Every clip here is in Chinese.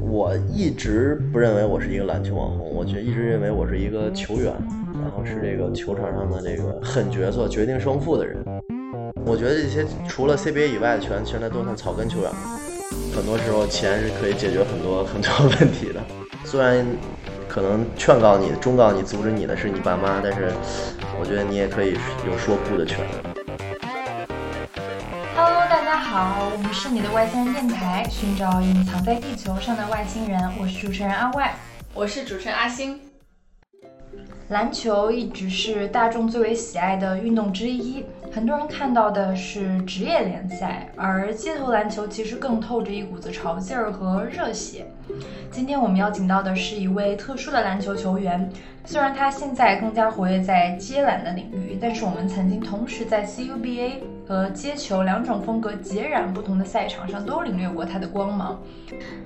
我一直不认为我是一个篮球网红，我觉一直认为我是一个球员，然后是这个球场上的这个狠角色，决定胜负的人。我觉得这些除了 CBA 以外的球员，现在都算草根球员。很多时候钱是可以解决很多很多问题的。虽然可能劝告你、忠告你、阻止你的是你爸妈，但是我觉得你也可以有说不的权利。好，我们是你的外星人电台，寻找隐藏在地球上的外星人。我是主持人阿外，我是主持人阿星。篮球一直是大众最为喜爱的运动之一，很多人看到的是职业联赛，而街头篮球其实更透着一股子潮劲儿和热血。今天我们邀请到的是一位特殊的篮球球员，虽然他现在更加活跃在街篮的领域，但是我们曾经同时在 CUBA 和街球两种风格截然不同的赛场上都领略过他的光芒。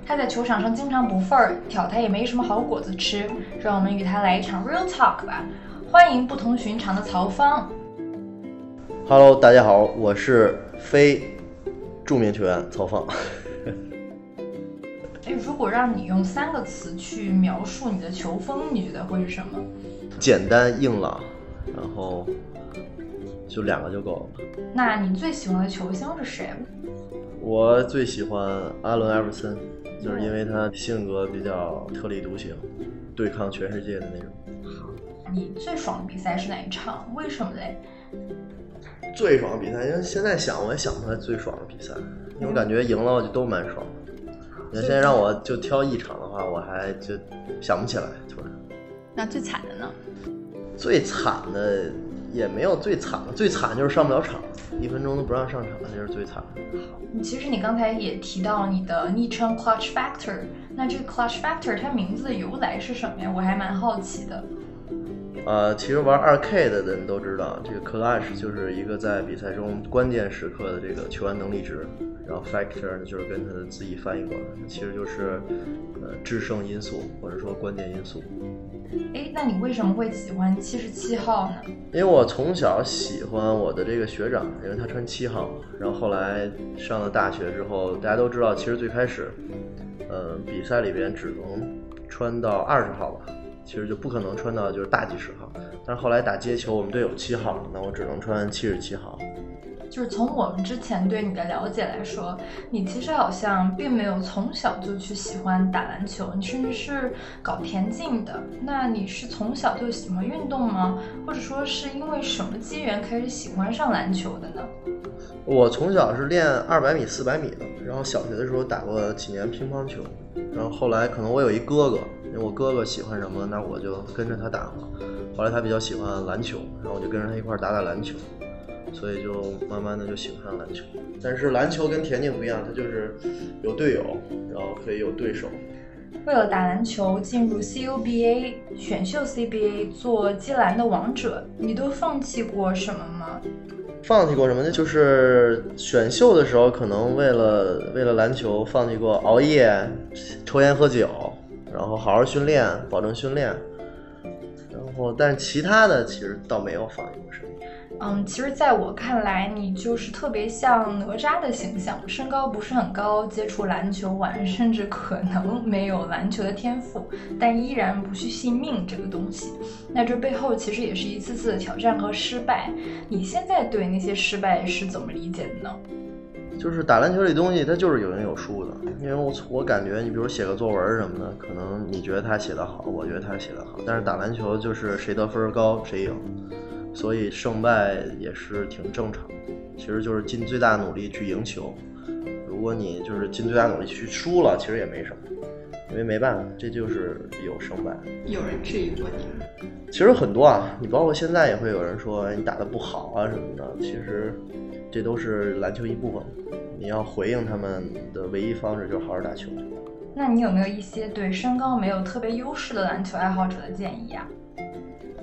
他在球场上经常不份儿，挑他也没什么好果子吃。让我们与他来一场 real talk 吧。欢迎不同寻常的曹芳。Hello，大家好，我是非著名球员曹放。哎，如果让你用三个词去描述你的球风，你觉得会是什么？简单硬朗，然后就两个就够了。那你最喜欢的球星是谁？我最喜欢阿伦·艾弗森，就是因为他性格比较特立独行，对抗全世界的那种。好，你最爽的比赛是哪一场？为什么嘞？最爽的比赛，因为现在想我也想不出来最爽的比赛，因为我感觉赢了就都蛮爽。你现在让我就挑一场的话，我还就想不起来，突然。那最惨的呢？最惨的也没有最惨的，最惨就是上不了场，一分钟都不让上场，这是最惨的。好，其实你刚才也提到你的昵称 Clutch Factor，那这个 Clutch Factor 它名字的由来是什么呀？我还蛮好奇的。呃，其实玩二 K 的人都知道，这个 Clutch 就是一个在比赛中关键时刻的这个球员能力值。然后 factor 呢，就是跟它的字义翻译过来，其实就是呃制胜因素或者说关键因素。哎，那你为什么会喜欢七十七号呢？因为我从小喜欢我的这个学长，因为他穿七号。然后后来上了大学之后，大家都知道，其实最开始，呃，比赛里边只能穿到二十号吧，其实就不可能穿到就是大几十号。但是后来打街球，我们队有七号，那我只能穿七十七号。就是从我们之前对你的了解来说，你其实好像并没有从小就去喜欢打篮球，你甚至是搞田径的。那你是从小就喜欢运动吗？或者说是因为什么机缘开始喜欢上篮球的呢？我从小是练二百米、四百米的，然后小学的时候打过几年乒乓球，然后后来可能我有一哥哥，因为我哥哥喜欢什么，那我就跟着他打嘛。后来他比较喜欢篮球，然后我就跟着他一块打打篮球。所以就慢慢的就喜欢上篮球，但是篮球跟田径不一样，它就是有队友，然后可以有对手。为了打篮球进入 CUBA 选秀 CBA 做接篮的王者，你都放弃过什么吗？放弃过什么呢？就是选秀的时候，可能为了为了篮球放弃过熬夜、抽烟喝酒，然后好好训练，保证训练。然后，但是其他的其实倒没有放弃过什么。嗯，其实，在我看来，你就是特别像哪吒的形象，身高不是很高，接触篮球晚，甚至可能没有篮球的天赋，但依然不去信命这个东西。那这背后其实也是一次次的挑战和失败。你现在对那些失败是怎么理解的呢？就是打篮球这东西，它就是有赢有输的。因为我我感觉，你比如写个作文什么的，可能你觉得他写得好，我觉得他写得好，但是打篮球就是谁得分高谁赢。所以胜败也是挺正常的，其实就是尽最大努力去赢球。如果你就是尽最大努力去输了，其实也没什么，因为没办法，这就是有胜败。有人质疑过你吗？其实很多啊，你包括现在也会有人说你打得不好啊什么的。其实这都是篮球一部分，你要回应他们的唯一方式就是好好打球。那你有没有一些对身高没有特别优势的篮球爱好者的建议啊？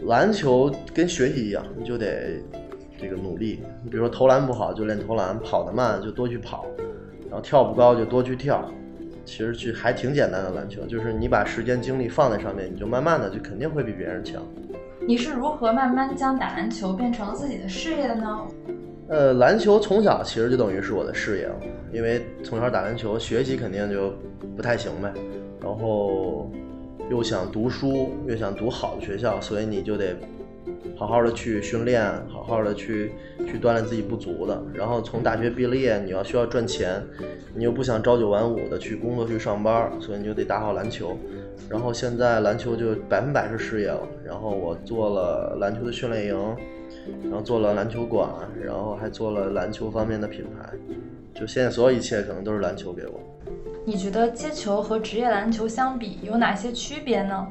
篮球跟学习一样，你就得这个努力。你比如说投篮不好就练投篮，跑得慢就多去跑，然后跳不高就多去跳。其实去还挺简单的篮球，就是你把时间精力放在上面，你就慢慢的就肯定会比别人强。你是如何慢慢将打篮球变成自己的事业的呢？呃，篮球从小其实就等于是我的事业了，因为从小打篮球，学习肯定就不太行呗，然后又想读书，又想读好的学校，所以你就得好好的去训练，好好的去去锻炼自己不足的。然后从大学毕业，你要需要赚钱，你又不想朝九晚五的去工作去上班，所以你就得打好篮球。然后现在篮球就百分百是事业了，然后我做了篮球的训练营。然后做了篮球馆，然后还做了篮球方面的品牌，就现在所有一切可能都是篮球给我。你觉得接球和职业篮球相比有哪些区别呢？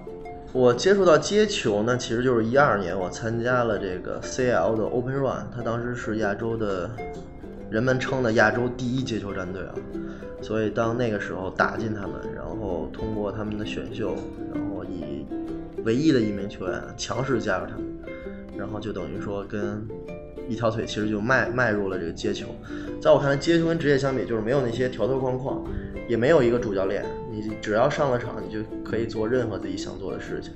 我接触到接球呢，其实就是一二年我参加了这个 CL 的 Open Run，它当时是亚洲的，人们称的亚洲第一接球战队啊。所以当那个时候打进他们，然后通过他们的选秀，然后以唯一的一名球员强势加入他们。然后就等于说跟一条腿其实就迈迈入了这个接球，在我看来，接球跟职业相比，就是没有那些条条框框，也没有一个主教练，你只要上了场，你就可以做任何自己想做的事情，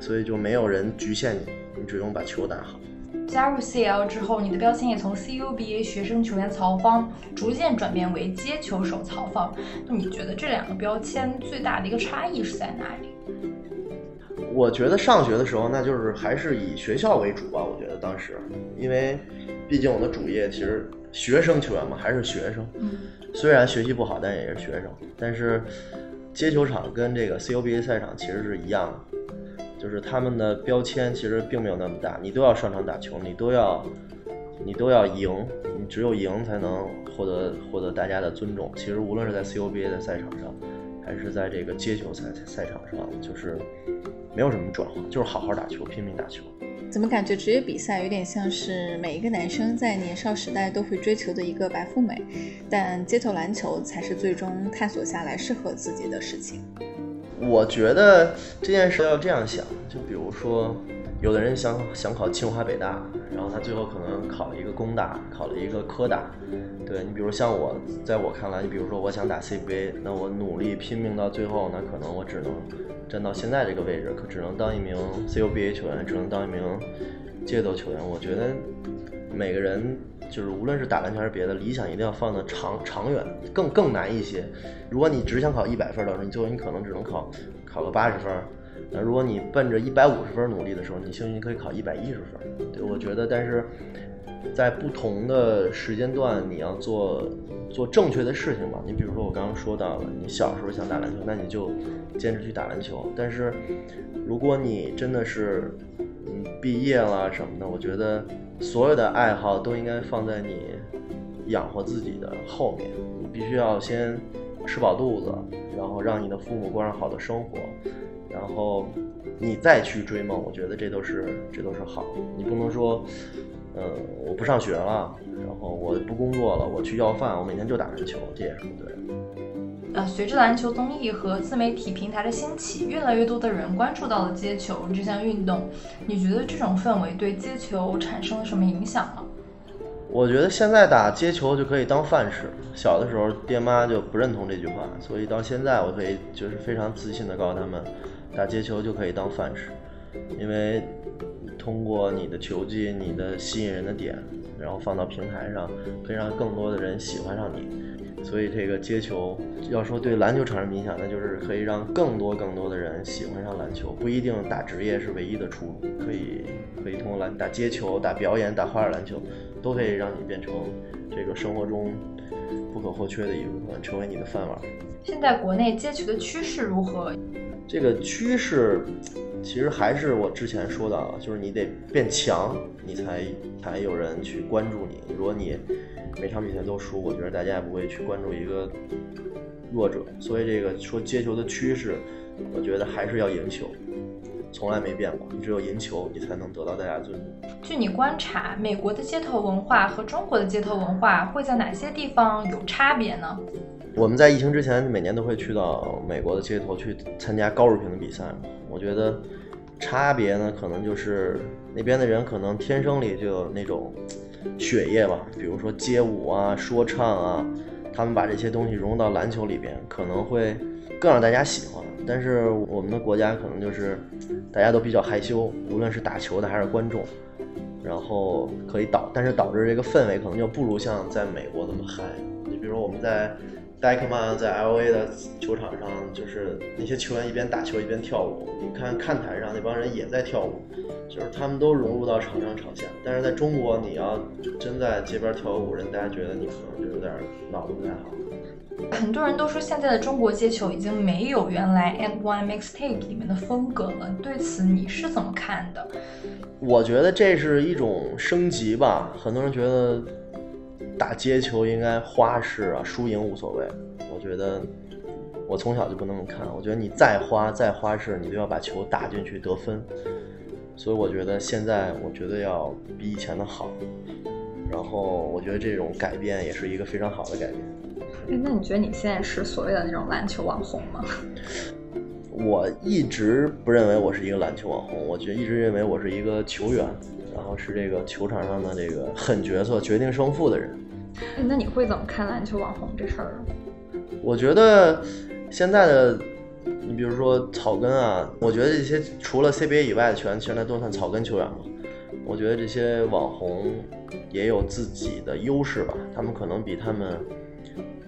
所以就没有人局限你，你只用把球打好。加入 CL 之后，你的标签也从 CUBA 学生球员曹芳逐渐转变为接球手曹芳，那你觉得这两个标签最大的一个差异是在哪里？我觉得上学的时候，那就是还是以学校为主吧。我觉得当时，因为毕竟我的主业其实学生球员嘛，还是学生。虽然学习不好，但也是学生。但是接球场跟这个 CUBA 赛场其实是一样的，就是他们的标签其实并没有那么大。你都要上场打球，你都要你都要赢，你只有赢才能获得获得大家的尊重。其实无论是在 CUBA 的赛场上，还是在这个街球赛赛场上，就是。没有什么转化，就是好好打球，拼命打球。怎么感觉职业比赛有点像是每一个男生在年少时代都会追求的一个白富美，但街头篮球才是最终探索下来适合自己的事情。我觉得这件事要这样想，就比如说，有的人想想考清华北大，然后他最后可能考了一个工大，考了一个科大。对你，比如像我，在我看来，你比如说我想打 CBA，那我努力拼命到最后，那可能我只能。站到现在这个位置，可只能当一名 CUBA 球员，只能当一名街头球员。我觉得每个人就是无论是打篮球还是别的，理想一定要放的长长远，更更难一些。如果你只想考一百分的时候，你最后你可能只能考考个八十分。那如果你奔着一百五十分努力的时候，你兴许可以考一百一十分。对，我觉得，但是。在不同的时间段，你要做做正确的事情嘛。你比如说，我刚刚说到了，你小时候想打篮球，那你就坚持去打篮球。但是，如果你真的是嗯毕业了什么的，我觉得所有的爱好都应该放在你养活自己的后面。你必须要先吃饱肚子，然后让你的父母过上好的生活，然后你再去追梦。我觉得这都是这都是好。你不能说。嗯，我不上学了，然后我不工作了，我去要饭，我每天就打篮球，这也是不对的。呃，随着篮球综艺和自媒体平台的兴起，越来越多的人关注到了接球这项运动。你觉得这种氛围对接球产生了什么影响吗？我觉得现在打接球就可以当饭吃。小的时候，爹妈就不认同这句话，所以到现在我可以就是非常自信的告诉他们，打接球就可以当饭吃，因为。通过你的球技，你的吸引人的点，然后放到平台上，可以让更多的人喜欢上你。所以这个接球，要说对篮球产生影响，那就是可以让更多更多的人喜欢上篮球。不一定打职业是唯一的出路，可以可以通过篮打接球、打表演、打花样篮球，都可以让你变成这个生活中不可或缺的一部分，成为你的饭碗。现在国内接球的趋势如何？这个趋势。其实还是我之前说的啊，就是你得变强，你才才有人去关注你。如果你每场比赛都输，我觉得大家也不会去关注一个弱者。所以这个说接球的趋势，我觉得还是要赢球，从来没变过。你只有赢球，你才能得到大家尊重。据你观察，美国的街头文化和中国的街头文化会在哪些地方有差别呢？我们在疫情之前，每年都会去到美国的街头去参加高水平的比赛。我觉得。差别呢，可能就是那边的人可能天生里就有那种血液吧，比如说街舞啊、说唱啊，他们把这些东西融入到篮球里边，可能会更让大家喜欢。但是我们的国家可能就是大家都比较害羞，无论是打球的还是观众，然后可以导，但是导致这个氛围可能就不如像在美国那么嗨。你比如我们在 d i k m a n 在 LA 的球场上，就是那些球员一边打球一边跳舞，你看看台上那帮人也在跳舞，就是他们都融入到场上场下。但是在中国，你要真在街边跳个舞，人大家觉得你可能就有点脑子不太好。很多人都说现在的中国街球已经没有原来 And One Mixtape 里面的风格了，对此你是怎么看的？我觉得这是一种升级吧。很多人觉得打街球应该花式啊，输赢无所谓。我觉得我从小就不那么看。我觉得你再花再花式，你都要把球打进去得分。所以我觉得现在我觉得要比以前的好。然后我觉得这种改变也是一个非常好的改变。那你觉得你现在是所谓的那种篮球网红吗？我一直不认为我是一个篮球网红，我觉一直认为我是一个球员，然后是这个球场上的这个狠角色，决定胜负的人。那你会怎么看篮球网红这事儿？我觉得现在的，你比如说草根啊，我觉得这些除了 CBA 以外的球员，现在都算草根球员嘛。我觉得这些网红也有自己的优势吧，他们可能比他们。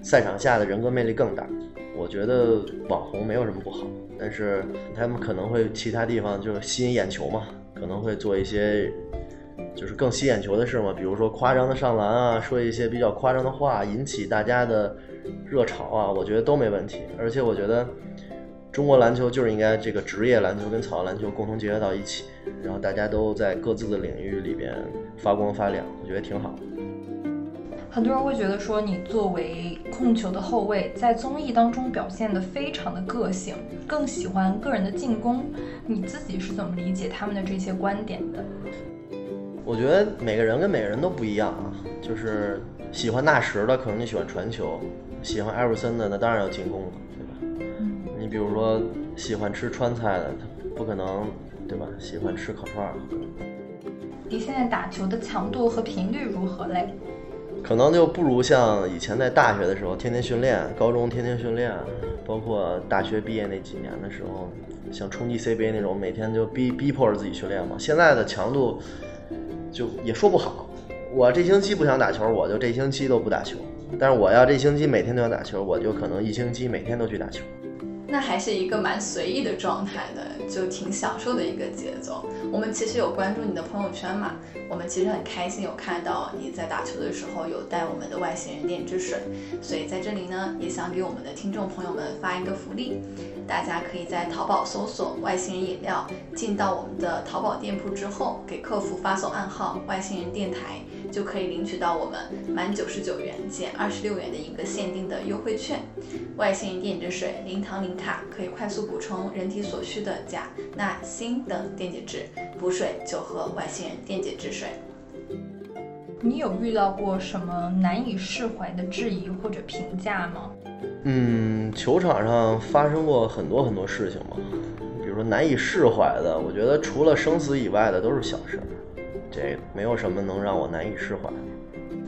赛场下的人格魅力更大，我觉得网红没有什么不好，但是他们可能会其他地方就是吸引眼球嘛，可能会做一些就是更吸眼球的事嘛，比如说夸张的上篮啊，说一些比较夸张的话，引起大家的热潮啊，我觉得都没问题。而且我觉得中国篮球就是应该这个职业篮球跟草根篮球共同结合到一起，然后大家都在各自的领域里边发光发亮，我觉得挺好。很多人会觉得说，你作为控球的后卫，在综艺当中表现的非常的个性，更喜欢个人的进攻。你自己是怎么理解他们的这些观点的？我觉得每个人跟每个人都不一样啊，就是喜欢纳什的，可能你喜欢传球；喜欢艾弗森的，那当然要进攻了，对吧？嗯。你比如说喜欢吃川菜的，他不可能，对吧？喜欢吃烤串。你现在打球的强度和频率如何嘞？可能就不如像以前在大学的时候天天训练，高中天天训练，包括大学毕业那几年的时候，像冲击 CBA 那种，每天就逼逼迫着自己训练嘛。现在的强度就也说不好，我这星期不想打球，我就这星期都不打球；但是我要这星期每天都要打球，我就可能一星期每天都去打球。那还是一个蛮随意的状态的，就挺享受的一个节奏。我们其实有关注你的朋友圈嘛，我们其实很开心有看到你在打球的时候有带我们的外星人电之水，所以在这里呢，也想给我们的听众朋友们发一个福利，大家可以在淘宝搜索外星人饮料，进到我们的淘宝店铺之后，给客服发送暗号外星人电台。就可以领取到我们满九十九元减二十六元的一个限定的优惠券。外星人电解水，零糖零卡，可以快速补充人体所需的钾、钠、锌等电解质。补水就喝外星人电解质水。你有遇到过什么难以释怀的质疑或者评价吗？嗯，球场上发生过很多很多事情嘛，比如说难以释怀的，我觉得除了生死以外的都是小事。这没有什么能让我难以释怀。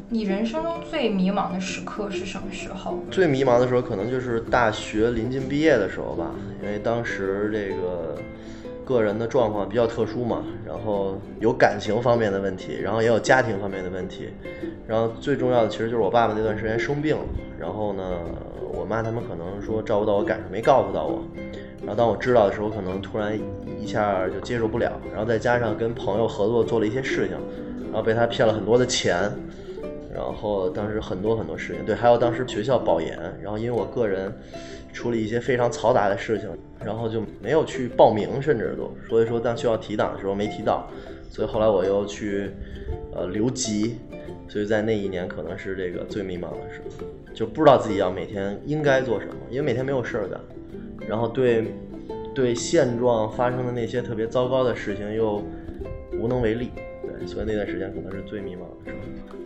你人生中最迷茫的时刻是什么时候？最迷茫的时候可能就是大学临近毕业的时候吧，因为当时这个个人的状况比较特殊嘛，然后有感情方面的问题，然后也有家庭方面的问题，然后最重要的其实就是我爸爸那段时间生病了，然后呢，我妈他们可能说照顾到我赶上，没告诉到我。然后当我知道的时候，可能突然一下就接受不了，然后再加上跟朋友合作做了一些事情，然后被他骗了很多的钱，然后当时很多很多事情，对，还有当时学校保研，然后因为我个人处理一些非常嘈杂的事情，然后就没有去报名，甚至都，所以说当需要提档的时候没提到，所以后来我又去呃留级，所以在那一年可能是这个最迷茫的时候，就不知道自己要每天应该做什么，因为每天没有事儿干。然后对，对现状发生的那些特别糟糕的事情又无能为力，对，所以那段时间可能是最迷茫的时候。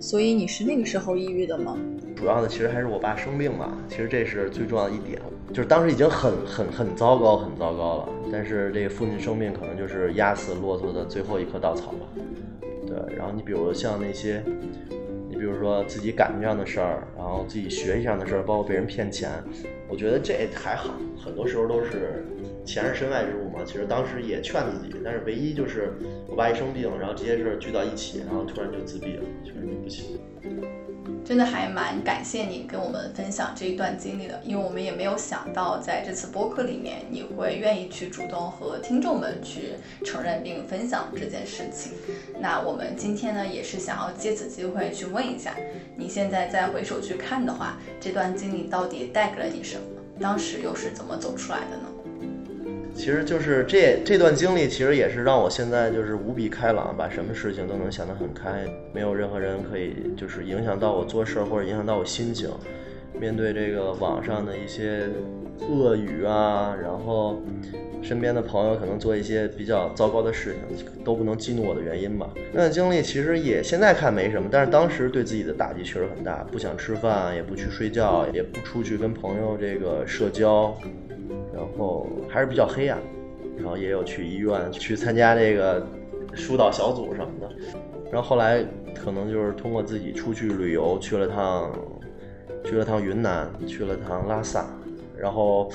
所以你是那个时候抑郁的吗？主要的其实还是我爸生病吧，其实这是最重要的一点，就是当时已经很很很糟糕很糟糕了，但是这个父亲生病可能就是压死骆驼的最后一棵稻草吧。对，然后你比如像那些。你比如说自己感情上的事儿，然后自己学习上的事儿，包括被人骗钱，我觉得这还好，很多时候都是钱是身外之物嘛。其实当时也劝自己，但是唯一就是我爸一生病，然后这些事儿聚到一起，然后突然就自闭了，确实不行。真的还蛮感谢你跟我们分享这一段经历的，因为我们也没有想到在这次播客里面你会愿意去主动和听众们去承认并分享这件事情。那我们今天呢，也是想要借此机会去问一下，你现在再回首去看的话，这段经历到底带给了你什么？当时又是怎么走出来的呢？其实就是这这段经历，其实也是让我现在就是无比开朗，把什么事情都能想得很开，没有任何人可以就是影响到我做事或者影响到我心情。面对这个网上的一些恶语啊，然后身边的朋友可能做一些比较糟糕的事情，都不能激怒我的原因吧。那段经历其实也现在看没什么，但是当时对自己的打击确实很大，不想吃饭，也不去睡觉，也不出去跟朋友这个社交。然后还是比较黑暗，然后也有去医院去参加这个疏导小组什么的，然后后来可能就是通过自己出去旅游，去了趟去了趟云南，去了趟拉萨，然后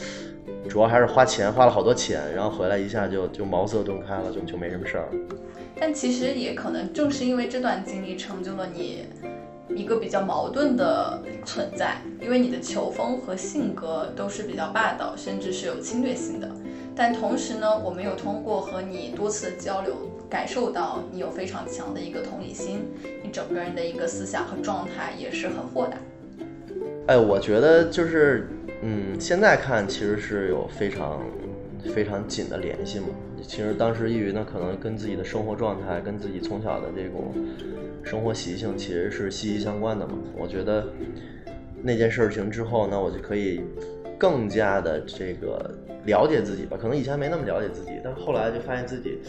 主要还是花钱，花了好多钱，然后回来一下就就茅塞顿开了，就就没什么事儿。但其实也可能正是因为这段经历，成就了你。一个比较矛盾的存在，因为你的球风和性格都是比较霸道，甚至是有侵略性的。但同时呢，我们有通过和你多次的交流，感受到你有非常强的一个同理心，你整个人的一个思想和状态也是很豁达。哎，我觉得就是，嗯，现在看其实是有非常非常紧的联系嘛。其实当时抑郁呢，可能跟自己的生活状态，跟自己从小的这种。生活习性其实是息息相关的嘛。我觉得那件事情之后呢，我就可以更加的这个了解自己吧。可能以前没那么了解自己，但后来就发现自己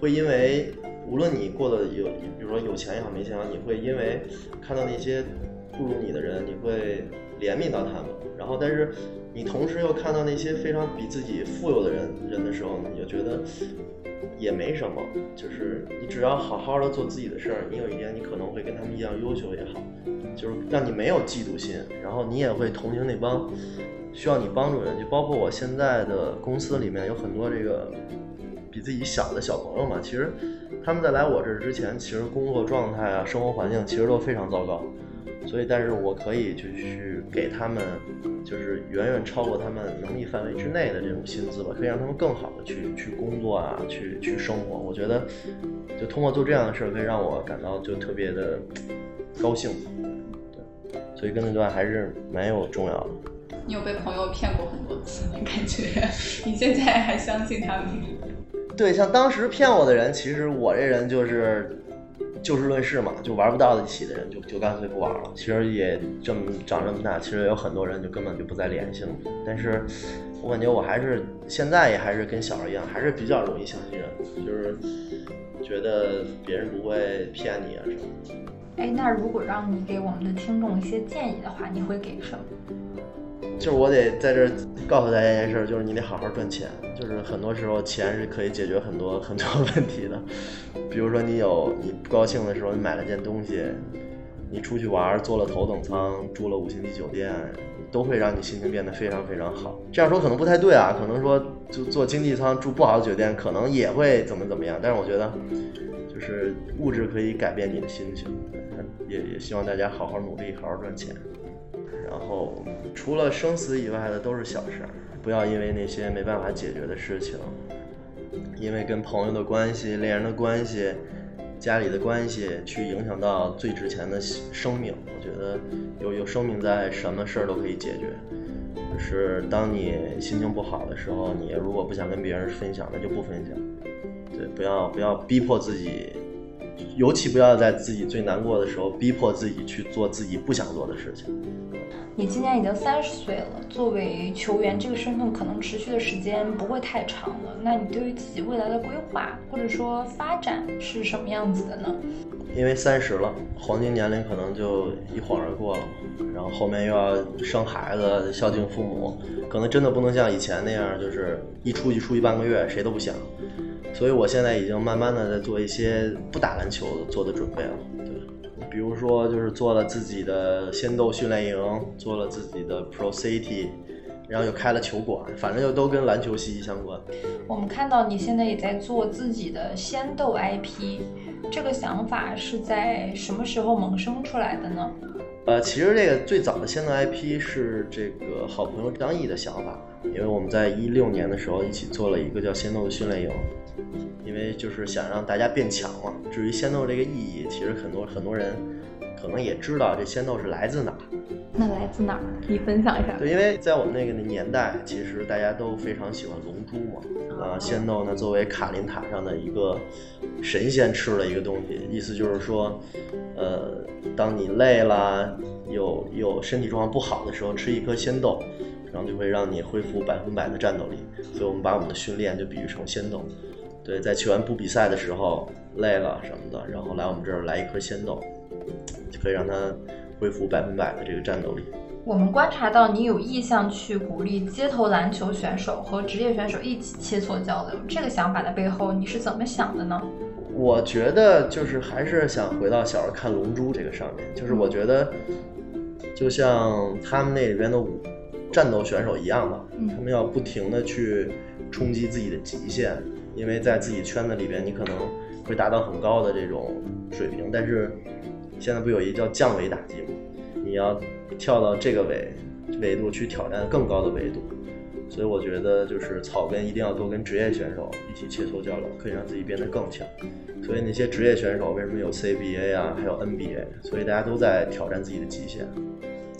会因为无论你过得有，比如说有钱也好，没钱也好，你会因为看到那些不如你的人，你会怜悯到他们。然后，但是你同时又看到那些非常比自己富有的人人的时候，你就觉得。也没什么，就是你只要好好的做自己的事儿，你有一天你可能会跟他们一样优秀也好，就是让你没有嫉妒心，然后你也会同情那帮需要你帮助的人，就包括我现在的公司里面有很多这个比自己小的小朋友嘛，其实他们在来我这儿之前，其实工作状态啊、生活环境其实都非常糟糕。所以，但是我可以就去给他们，就是远远超过他们能力范围之内的这种薪资吧，可以让他们更好的去去工作啊，去去生活。我觉得，就通过做这样的事儿，可以让我感到就特别的高兴。对，所以跟那段还是蛮有重要的。你有被朋友骗过很多次，感觉你现在还相信他们？对，像当时骗我的人，其实我这人就是。就事论事嘛，就玩不到一起的人就就干脆不玩了。其实也这么长这么大，其实有很多人就根本就不再联系了。但是我感觉我还是现在也还是跟小时候一样，还是比较容易相信人，就是觉得别人不会骗你啊什么。哎，那如果让你给我们的听众一些建议的话，你会给什么？就是我得在这告诉大家一件事，就是你得好好赚钱。就是很多时候钱是可以解决很多很多问题的。比如说你有你不高兴的时候，你买了件东西，你出去玩坐了头等舱，住了五星级酒店，都会让你心情变得非常非常好。这样说可能不太对啊，可能说就坐经济舱住不好的酒店，可能也会怎么怎么样。但是我觉得，就是物质可以改变你的心情。也也希望大家好好努力，好好赚钱。然后，除了生死以外的都是小事儿，不要因为那些没办法解决的事情，因为跟朋友的关系、恋人的关系、家里的关系，去影响到最值钱的生命。我觉得 有有生命在，什么事儿都可以解决。就是当你心情不好的时候，你如果不想跟别人分享，那就不分享。对，不要不要逼迫自己。尤其不要在自己最难过的时候逼迫自己去做自己不想做的事情。你今年已经三十岁了，作为球员这个身份可能持续的时间不会太长了。那你对于自己未来的规划或者说发展是什么样子的呢？因为三十了，黄金年龄可能就一晃而过了，然后后面又要生孩子、孝敬父母，可能真的不能像以前那样，就是一出去出去半个月，谁都不想。所以我现在已经慢慢的在做一些不打篮球做的准备了，对，比如说就是做了自己的仙豆训练营，做了自己的 Pro City，然后又开了球馆，反正就都跟篮球息息相关。我们看到你现在也在做自己的仙豆 IP，这个想法是在什么时候萌生出来的呢？呃，其实这个最早的仙豆 IP 是这个好朋友张毅的想法，因为我们在一六年的时候一起做了一个叫仙豆的训练营，因为就是想让大家变强嘛。至于仙豆这个意义，其实很多很多人可能也知道这仙豆是来自哪儿。那来自哪儿？你分享一下。对，因为在我们那个年代，其实大家都非常喜欢龙珠嘛。啊，仙豆呢作为卡林塔上的一个神仙吃的一个东西，意思就是说，呃，当你累了，有有身体状况不好的时候，吃一颗仙豆，然后就会让你恢复百分百的战斗力。所以我们把我们的训练就比喻成仙豆。对，在球员不比赛的时候累了什么的，然后来我们这儿来一颗仙豆，就可以让他恢复百分百的这个战斗力。我们观察到你有意向去鼓励街头篮球选手和职业选手一起切磋交流，这个想法的背后你是怎么想的呢？我觉得就是还是想回到小时候看《龙珠》这个上面，就是我觉得就像他们那里边的武战斗选手一样的，他们要不停的去冲击自己的极限，因为在自己圈子里边你可能会达到很高的这种水平，但是现在不有一叫降维打击吗？你要跳到这个维维度去挑战更高的维度，所以我觉得就是草根一定要多跟职业选手一起切磋交流，可以让自己变得更强。所以那些职业选手为什么有 CBA 啊，还有 NBA？所以大家都在挑战自己的极限。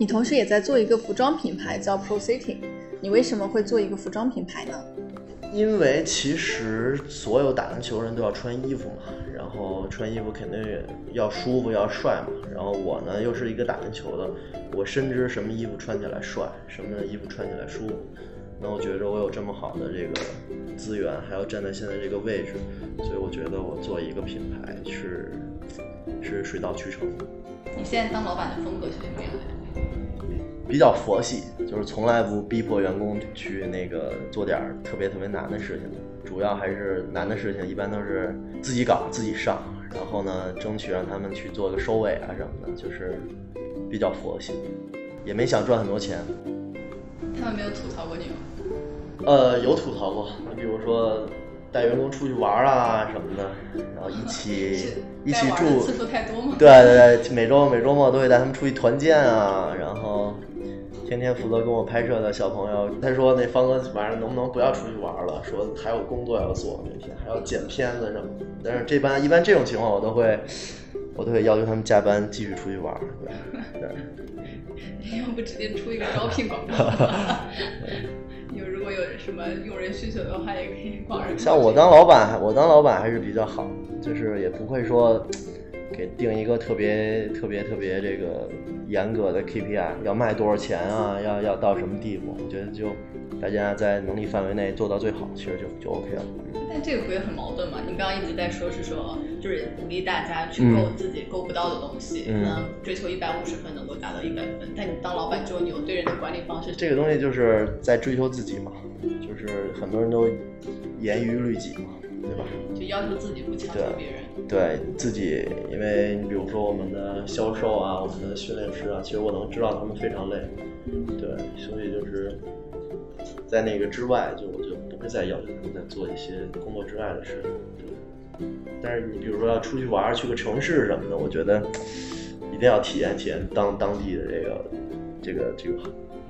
你同时也在做一个服装品牌叫 Pro City，你为什么会做一个服装品牌呢？因为其实所有打篮球人都要穿衣服嘛，然后穿衣服肯定也要舒服要帅嘛。然后我呢又是一个打篮球的，我深知什么衣服穿起来帅，什么衣服穿起来舒服。那我觉着我有这么好的这个资源，还要站在现在这个位置，所以我觉得我做一个品牌是是水到渠成。你现在当老板的风格是什么样的？比较佛系，就是从来不逼迫员工去那个做点儿特别特别难的事情，主要还是难的事情一般都是自己搞自己上，然后呢，争取让他们去做个收尾啊什么的，就是比较佛系，也没想赚很多钱。他们没有吐槽过你吗？呃，有吐槽过，你比如说带员工出去玩啊什么的，然后一起一起住，次数太多吗？对对对，每周每周末都会带他们出去团建啊，然后。天天负责跟我拍摄的小朋友，他说：“那方哥晚上能不能不要出去玩了？说还有工作要做，每天还要剪片子什么的。”但是这般一般这种情况，我都会我都会要求他们加班继续出去玩。对，你要不直接出一个招聘广告？有如果有什么用人需求的话，也可以广人像我当老板，我当老板还是比较好，就是也不会说。给定一个特别特别特别这个严格的 KPI，要卖多少钱啊？要要到什么地步？我觉得就大家在能力范围内做到最好，其实就就 OK 了。但这个不也很矛盾吗？你刚刚一直在说是说，就是鼓励大家去够自己够不到的东西，嗯，追求一百五十分能够达到一百分。但你当老板之后，你有对人的管理方式。这个东西就是在追求自己嘛，就是很多人都严于律己嘛。对吧？就要求自己不强求别人。对自己，因为你比如说我们的销售啊，我们的训练师啊，其实我能知道他们非常累。对，所以就是在那个之外，就我就不会再要求他们在做一些工作之外的事。对。但是你比如说要出去玩，去个城市什么的，我觉得一定要体验体验当当地的这个这个这个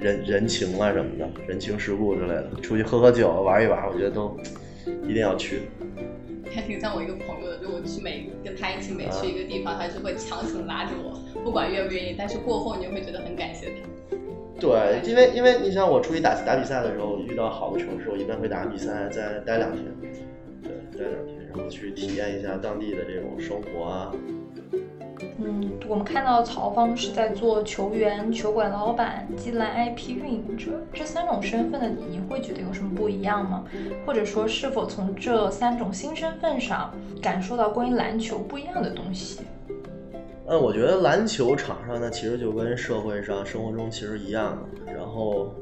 人人情啊什么的，人情世故之类的。出去喝喝酒，玩一玩，我觉得都。一定要去，还挺像我一个朋友的，就我去每跟他一起每去一个地方，他就会强行拉着我，不管愿不愿意，但是过后你就会觉得很感谢他。对，因为因为你像我出去打打比赛的时候，遇到好的城市，我一般会打比赛再待两天，对，待两天，然后去体验一下当地的这种生活啊。嗯，我们看到曹芳是在做球员、球馆老板、基篮 IP 运营者这三种身份的你，会觉得有什么不一样吗？或者说，是否从这三种新身份上感受到关于篮球不一样的东西？嗯，我觉得篮球场上呢，其实就跟社会上、生活中其实一样。然后，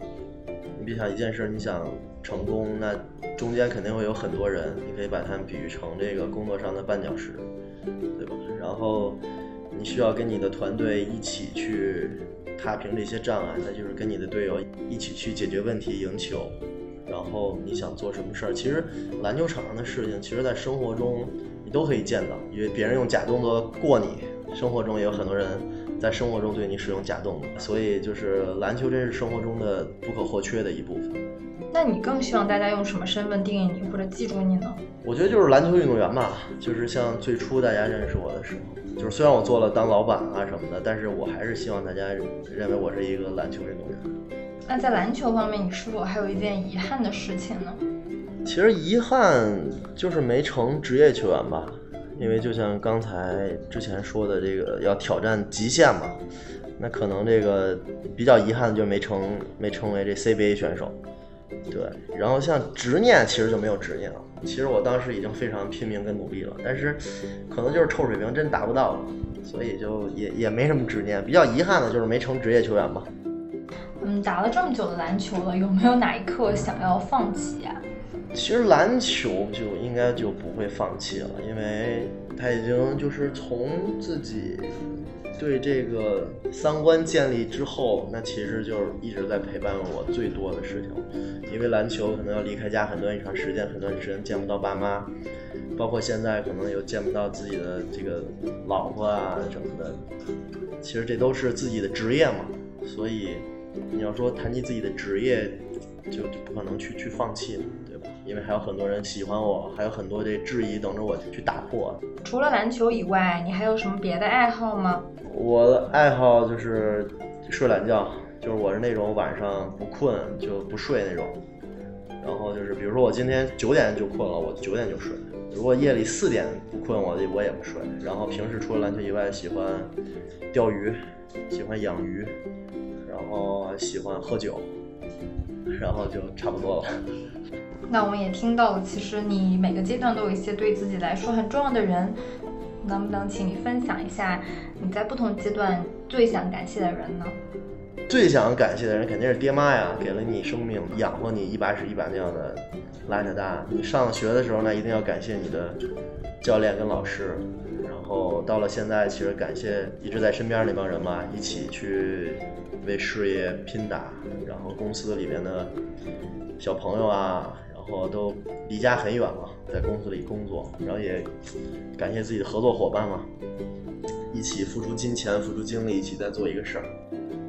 你别想一件事，你想成功，那中间肯定会有很多人，你可以把他们比喻成这个工作上的绊脚石，对吧？然后。你需要跟你的团队一起去踏平这些障碍，那就是跟你的队友一起去解决问题、赢球。然后你想做什么事儿，其实篮球场上的事情，其实在生活中你都可以见到，因为别人用假动作过你，生活中也有很多人在生活中对你使用假动作，所以就是篮球真是生活中的不可或缺的一部分。那你更希望大家用什么身份定义你或者记住你呢？我觉得就是篮球运动员吧，就是像最初大家认识我的时候，就是虽然我做了当老板啊什么的，但是我还是希望大家认为我是一个篮球运动员。那在篮球方面，你是否还有一件遗憾的事情呢？其实遗憾就是没成职业球员吧，因为就像刚才之前说的，这个要挑战极限嘛，那可能这个比较遗憾的就没成没成为这 CBA 选手。对，然后像执念其实就没有执念了。其实我当时已经非常拼命跟努力了，但是可能就是臭水平真达不到了，所以就也也没什么执念。比较遗憾的就是没成职业球员吧。嗯，打了这么久的篮球了，有没有哪一刻想要放弃呀？其实篮球就应该就不会放弃了，因为他已经就是从自己对这个三观建立之后，那其实就是一直在陪伴我最多的事情。因为篮球可能要离开家很短一长时间，很短时间见不到爸妈，包括现在可能又见不到自己的这个老婆啊什么的，其实这都是自己的职业嘛，所以。你要说谈及自己的职业，就就不可能去去放弃，因为还有很多人喜欢我，还有很多这质疑等着我去打破。除了篮球以外，你还有什么别的爱好吗？我的爱好就是睡懒觉，就是我是那种晚上不困就不睡那种。然后就是比如说我今天九点就困了，我九点就睡。如果夜里四点不困，我我也不睡。然后平时除了篮球以外，喜欢钓鱼，喜欢养鱼。然后喜欢喝酒，然后就差不多了。那我们也听到，其实你每个阶段都有一些对自己来说很重要的人，能不能请你分享一下你在不同阶段最想感谢的人呢？最想感谢的人肯定是爹妈呀，给了你生命，养活你一把屎一把尿的拉扯大。你上学的时候呢，一定要感谢你的教练跟老师。然后到了现在，其实感谢一直在身边那帮人嘛，一起去。为事业拼打，然后公司里面的小朋友啊，我都离家很远嘛，在公司里工作，然后也感谢自己的合作伙伴嘛，一起付出金钱、付出精力，一起在做一个事儿。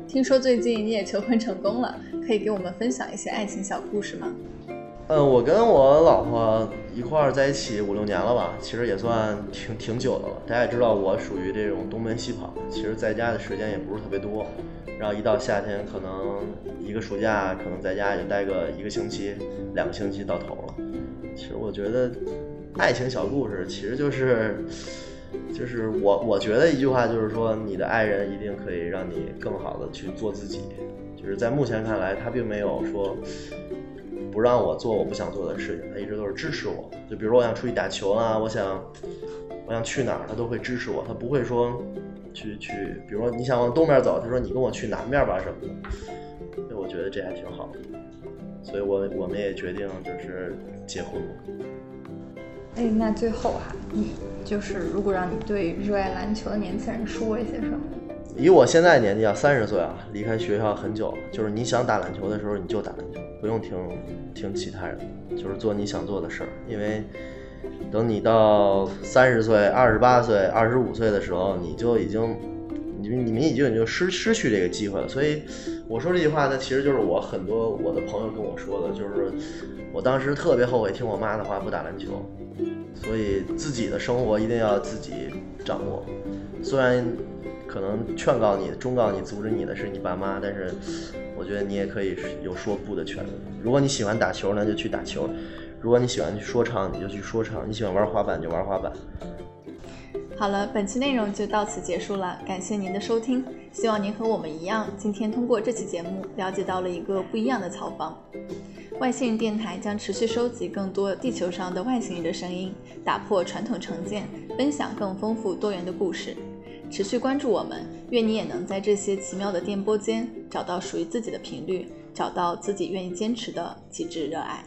听说最近你也求婚成功了，可以给我们分享一些爱情小故事吗？嗯，我跟我老婆一块儿在一起五六年了吧，其实也算挺挺久的了。大家也知道我属于这种东奔西跑，其实在家的时间也不是特别多。然后一到夏天，可能一个暑假可能在家也就待个一个星期、两个星期到头了。其实我觉得，爱情小故事其实就是，就是我我觉得一句话就是说，你的爱人一定可以让你更好的去做自己。就是在目前看来，他并没有说不让我做我不想做的事情，他一直都是支持我。就比如说我想出去打球啊，我想我想去哪儿，他都会支持我，他不会说。去去，比如说你想往东边走，他说你跟我去南边吧什么的，所以我觉得这还挺好的，所以我我们也决定就是结婚了。哎，那最后哈，你就是如果让你对热爱篮球的年轻人说一些什么？以我现在年纪啊，三十岁啊，离开学校很久了，就是你想打篮球的时候你就打篮球，不用听听其他人，就是做你想做的事儿，因为。等你到三十岁、二十八岁、二十五岁的时候，你就已经，你你们已经已经失失去这个机会了。所以我说这句话，那其实就是我很多我的朋友跟我说的，就是我当时特别后悔听我妈的话不打篮球。所以自己的生活一定要自己掌握。虽然可能劝告你、忠告你、阻止你的是你爸妈，但是我觉得你也可以有说不的权利。如果你喜欢打球，那就去打球。如果你喜欢去说唱，你就去说唱；你喜欢玩滑板，就玩滑板。好了，本期内容就到此结束了，感谢您的收听。希望您和我们一样，今天通过这期节目了解到了一个不一样的曹芳。外星人电台将持续收集更多地球上的外星人的声音，打破传统成见，分享更丰富多元的故事。持续关注我们，愿你也能在这些奇妙的电波间找到属于自己的频率，找到自己愿意坚持的极致热爱。